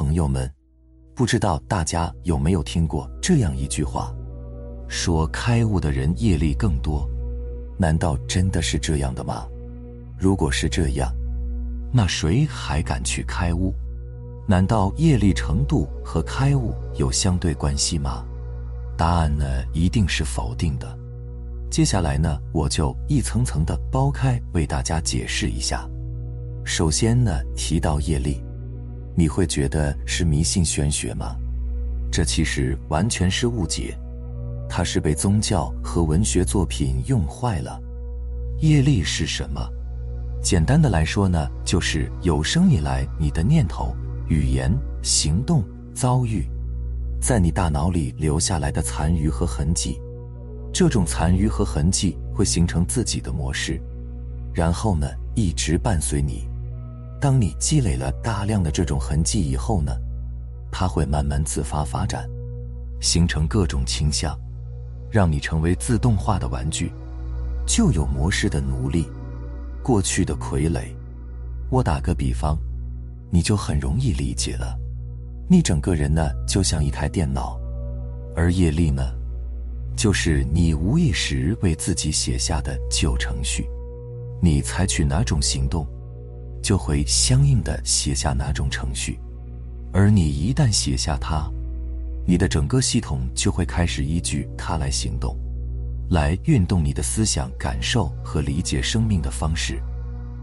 朋友们，不知道大家有没有听过这样一句话，说开悟的人业力更多，难道真的是这样的吗？如果是这样，那谁还敢去开悟？难道业力程度和开悟有相对关系吗？答案呢，一定是否定的。接下来呢，我就一层层的剥开，为大家解释一下。首先呢，提到业力，你会觉得是迷信玄学吗？这其实完全是误解，它是被宗教和文学作品用坏了。业力是什么？简单的来说呢，就是有生以来你的念头、语言、行动、遭遇，在你大脑里留下来的残余和痕迹。这种残余和痕迹会形成自己的模式，然后呢，一直伴随你。当你积累了大量的这种痕迹以后呢，它会慢慢自发发展，形成各种倾向，让你成为自动化的玩具，旧有模式的奴隶，过去的傀儡。我打个比方，你就很容易理解了。你整个人呢，就像一台电脑，而业力呢？就是你无意识为自己写下的旧程序，你采取哪种行动，就会相应的写下哪种程序，而你一旦写下它，你的整个系统就会开始依据它来行动，来运动你的思想、感受和理解生命的方式，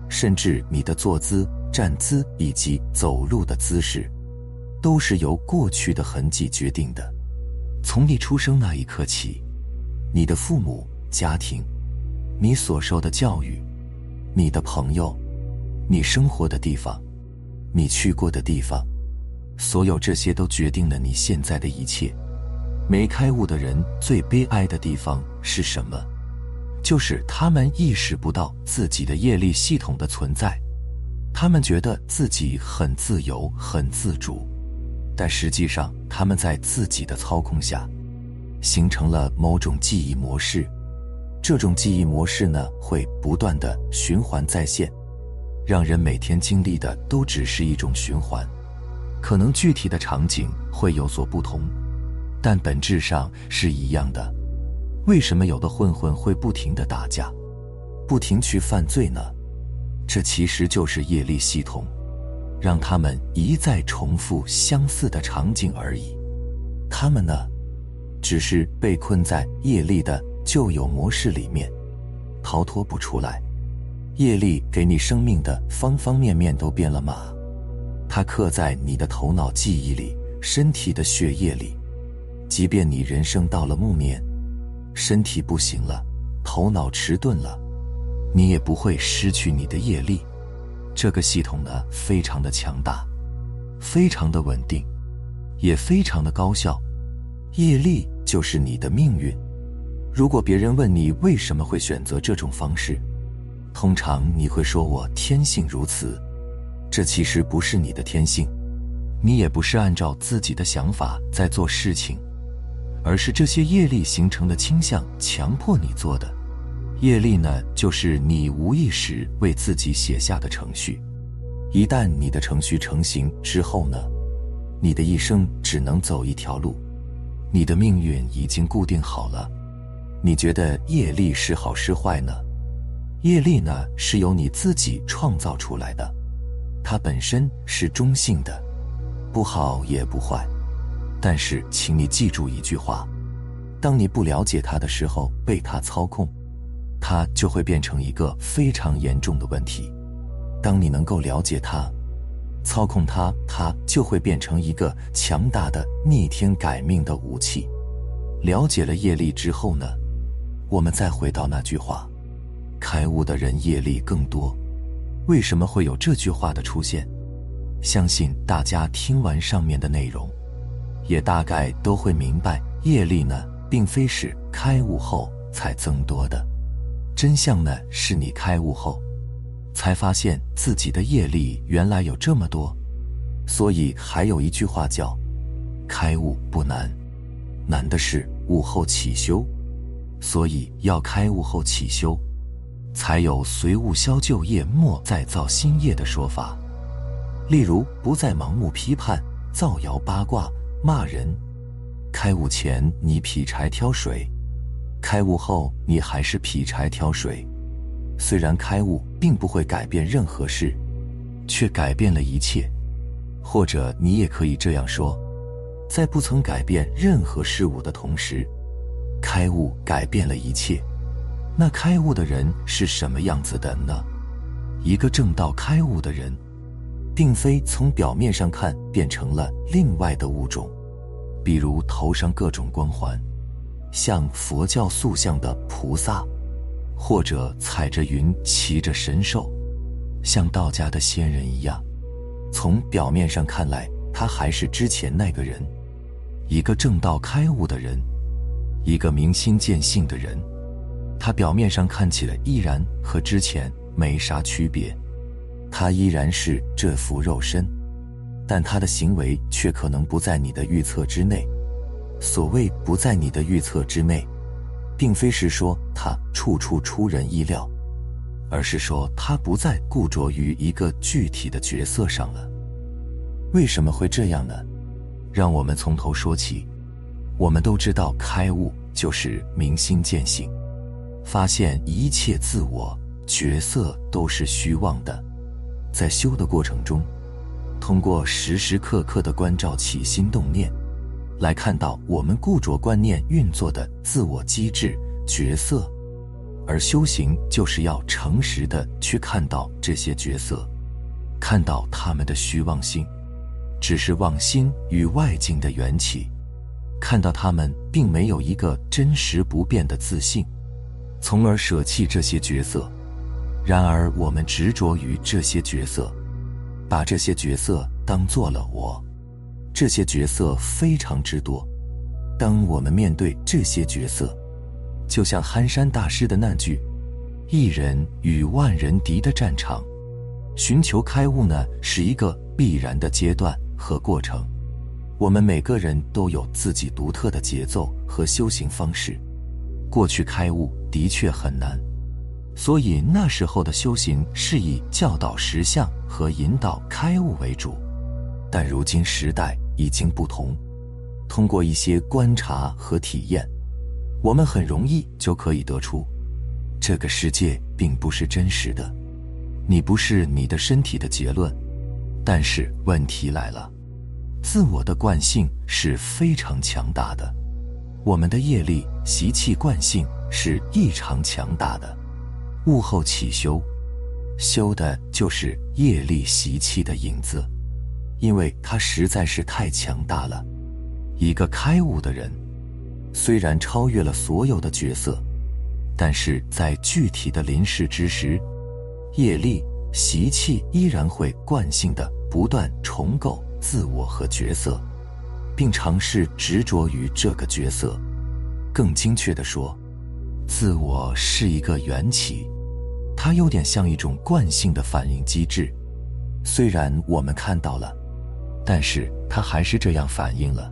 甚至你的坐姿、站姿以及走路的姿势，都是由过去的痕迹决定的。从你出生那一刻起，你的父母、家庭，你所受的教育，你的朋友，你生活的地方，你去过的地方，所有这些都决定了你现在的一切。没开悟的人最悲哀的地方是什么？就是他们意识不到自己的业力系统的存在，他们觉得自己很自由、很自主。但实际上，他们在自己的操控下，形成了某种记忆模式。这种记忆模式呢，会不断的循环再现，让人每天经历的都只是一种循环。可能具体的场景会有所不同，但本质上是一样的。为什么有的混混会不停的打架，不停去犯罪呢？这其实就是业力系统。让他们一再重复相似的场景而已，他们呢，只是被困在业力的旧有模式里面，逃脱不出来。业力给你生命的方方面面都变了吗，它刻在你的头脑记忆里、身体的血液里。即便你人生到了暮年，身体不行了，头脑迟钝了，你也不会失去你的业力。这个系统呢，非常的强大，非常的稳定，也非常的高效。业力就是你的命运。如果别人问你为什么会选择这种方式，通常你会说我天性如此。这其实不是你的天性，你也不是按照自己的想法在做事情，而是这些业力形成的倾向强迫你做的。业力呢，就是你无意识为自己写下的程序。一旦你的程序成型之后呢，你的一生只能走一条路，你的命运已经固定好了。你觉得业力是好是坏呢？业力呢，是由你自己创造出来的，它本身是中性的，不好也不坏。但是，请你记住一句话：当你不了解它的时候，被它操控。它就会变成一个非常严重的问题。当你能够了解它，操控它，它就会变成一个强大的逆天改命的武器。了解了业力之后呢，我们再回到那句话：开悟的人业力更多。为什么会有这句话的出现？相信大家听完上面的内容，也大概都会明白，业力呢，并非是开悟后才增多的。真相呢，是你开悟后，才发现自己的业力原来有这么多。所以还有一句话叫“开悟不难，难的是悟后起修”。所以要开悟后起修，才有随物消旧业，莫再造新业的说法。例如，不再盲目批判、造谣八卦、骂人。开悟前你劈柴挑水，开悟后你还是劈柴挑水。虽然开悟并不会改变任何事，却改变了一切。或者你也可以这样说：在不曾改变任何事物的同时，开悟改变了一切。那开悟的人是什么样子的呢？一个正道开悟的人，并非从表面上看变成了另外的物种，比如头上各种光环，像佛教塑像的菩萨，或者踩着云骑着神兽，像道家的仙人一样。从表面上看来，他还是之前那个人，一个正道开悟的人，一个明心见性的人。他表面上看起来依然和之前没啥区别，他依然是这副肉身，但他的行为却可能不在你的预测之内。所谓不在你的预测之内，并非是说他处处出人意料，而是说他不再固着于一个具体的角色上了。为什么会这样呢？让我们从头说起。我们都知道，开悟就是明心见性。发现一切自我角色都是虚妄的，在修的过程中，通过时时刻刻的关照起心动念，来看到我们固着观念运作的自我机制角色，而修行就是要诚实的去看到这些角色，看到他们的虚妄性，只是妄心与外境的缘起，看到他们并没有一个真实不变的自信。从而舍弃这些角色，然而我们执着于这些角色，把这些角色当做了我。这些角色非常之多，当我们面对这些角色，就像憨山大师的那句：“一人与万人敌”的战场。寻求开悟呢，是一个必然的阶段和过程。我们每个人都有自己独特的节奏和修行方式。过去开悟的确很难，所以那时候的修行是以教导实相和引导开悟为主。但如今时代已经不同，通过一些观察和体验，我们很容易就可以得出，这个世界并不是真实的，你不是你的身体的结论。但是问题来了，自我的惯性是非常强大的。我们的业力、习气、惯性是异常强大的，悟后起修，修的就是业力、习气的影子，因为它实在是太强大了。一个开悟的人，虽然超越了所有的角色，但是在具体的临世之时，业力、习气依然会惯性的不断重构自我和角色。并尝试执着于这个角色。更精确地说，自我是一个缘起，它有点像一种惯性的反应机制。虽然我们看到了，但是它还是这样反应了。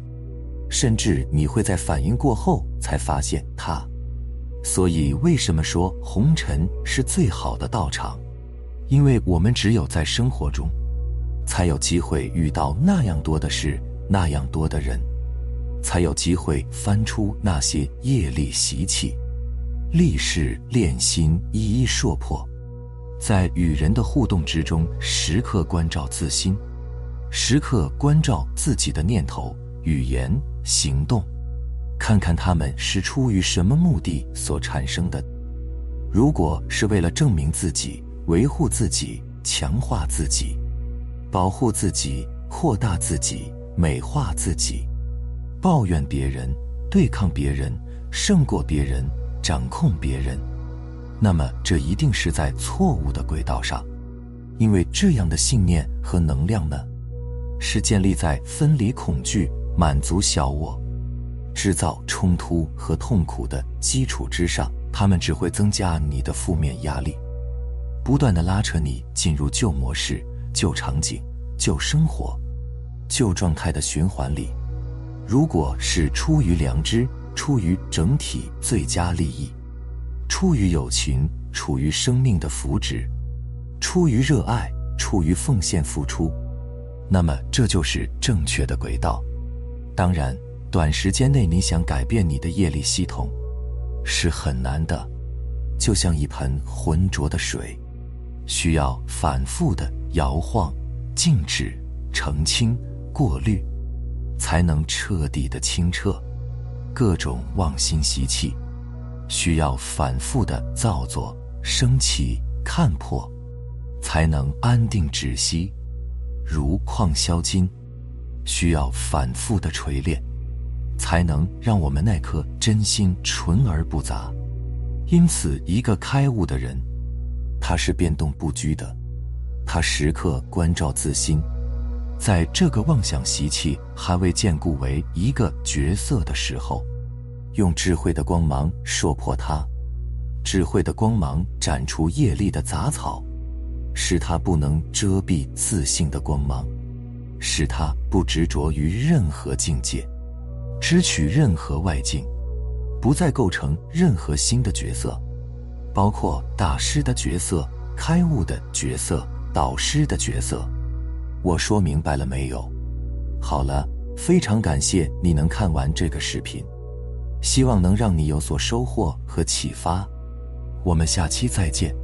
甚至你会在反应过后才发现它。所以，为什么说红尘是最好的道场？因为我们只有在生活中，才有机会遇到那样多的事。那样多的人，才有机会翻出那些业力习气，立誓练心，一一说破。在与人的互动之中，时刻关照自心，时刻关照自己的念头、语言、行动，看看他们是出于什么目的所产生的。如果是为了证明自己、维护自己、强化自己、保护自己、扩大自己。美化自己，抱怨别人，对抗别人，胜过别人，掌控别人，那么这一定是在错误的轨道上，因为这样的信念和能量呢，是建立在分离恐惧、满足小我、制造冲突和痛苦的基础之上，他们只会增加你的负面压力，不断的拉扯你进入旧模式、旧场景、旧生活。旧状态的循环里，如果是出于良知、出于整体最佳利益、出于友情、处于生命的福祉、出于热爱、出于奉献付出，那么这就是正确的轨道。当然，短时间内你想改变你的业力系统是很难的，就像一盆浑浊的水，需要反复的摇晃、静止、澄清、过滤，才能彻底的清澈。各种妄心习气，需要反复的造作、升起、看破，才能安定止息。如矿销金，需要反复的锤炼，才能让我们那颗真心纯而不杂。因此，一个开悟的人，他是变动不居的，他时刻关照自心，在这个妄想习气还未建固为一个角色的时候，用智慧的光芒说破它，智慧的光芒斩除业力的杂草。使他不能遮蔽自信的光芒，使他不执着于任何境界，支取任何外境，不再构成任何新的角色，包括大师的角色、开悟的角色、导师的角色。我说明白了没有？好了，非常感谢你能看完这个视频，希望能让你有所收获和启发。我们下期再见。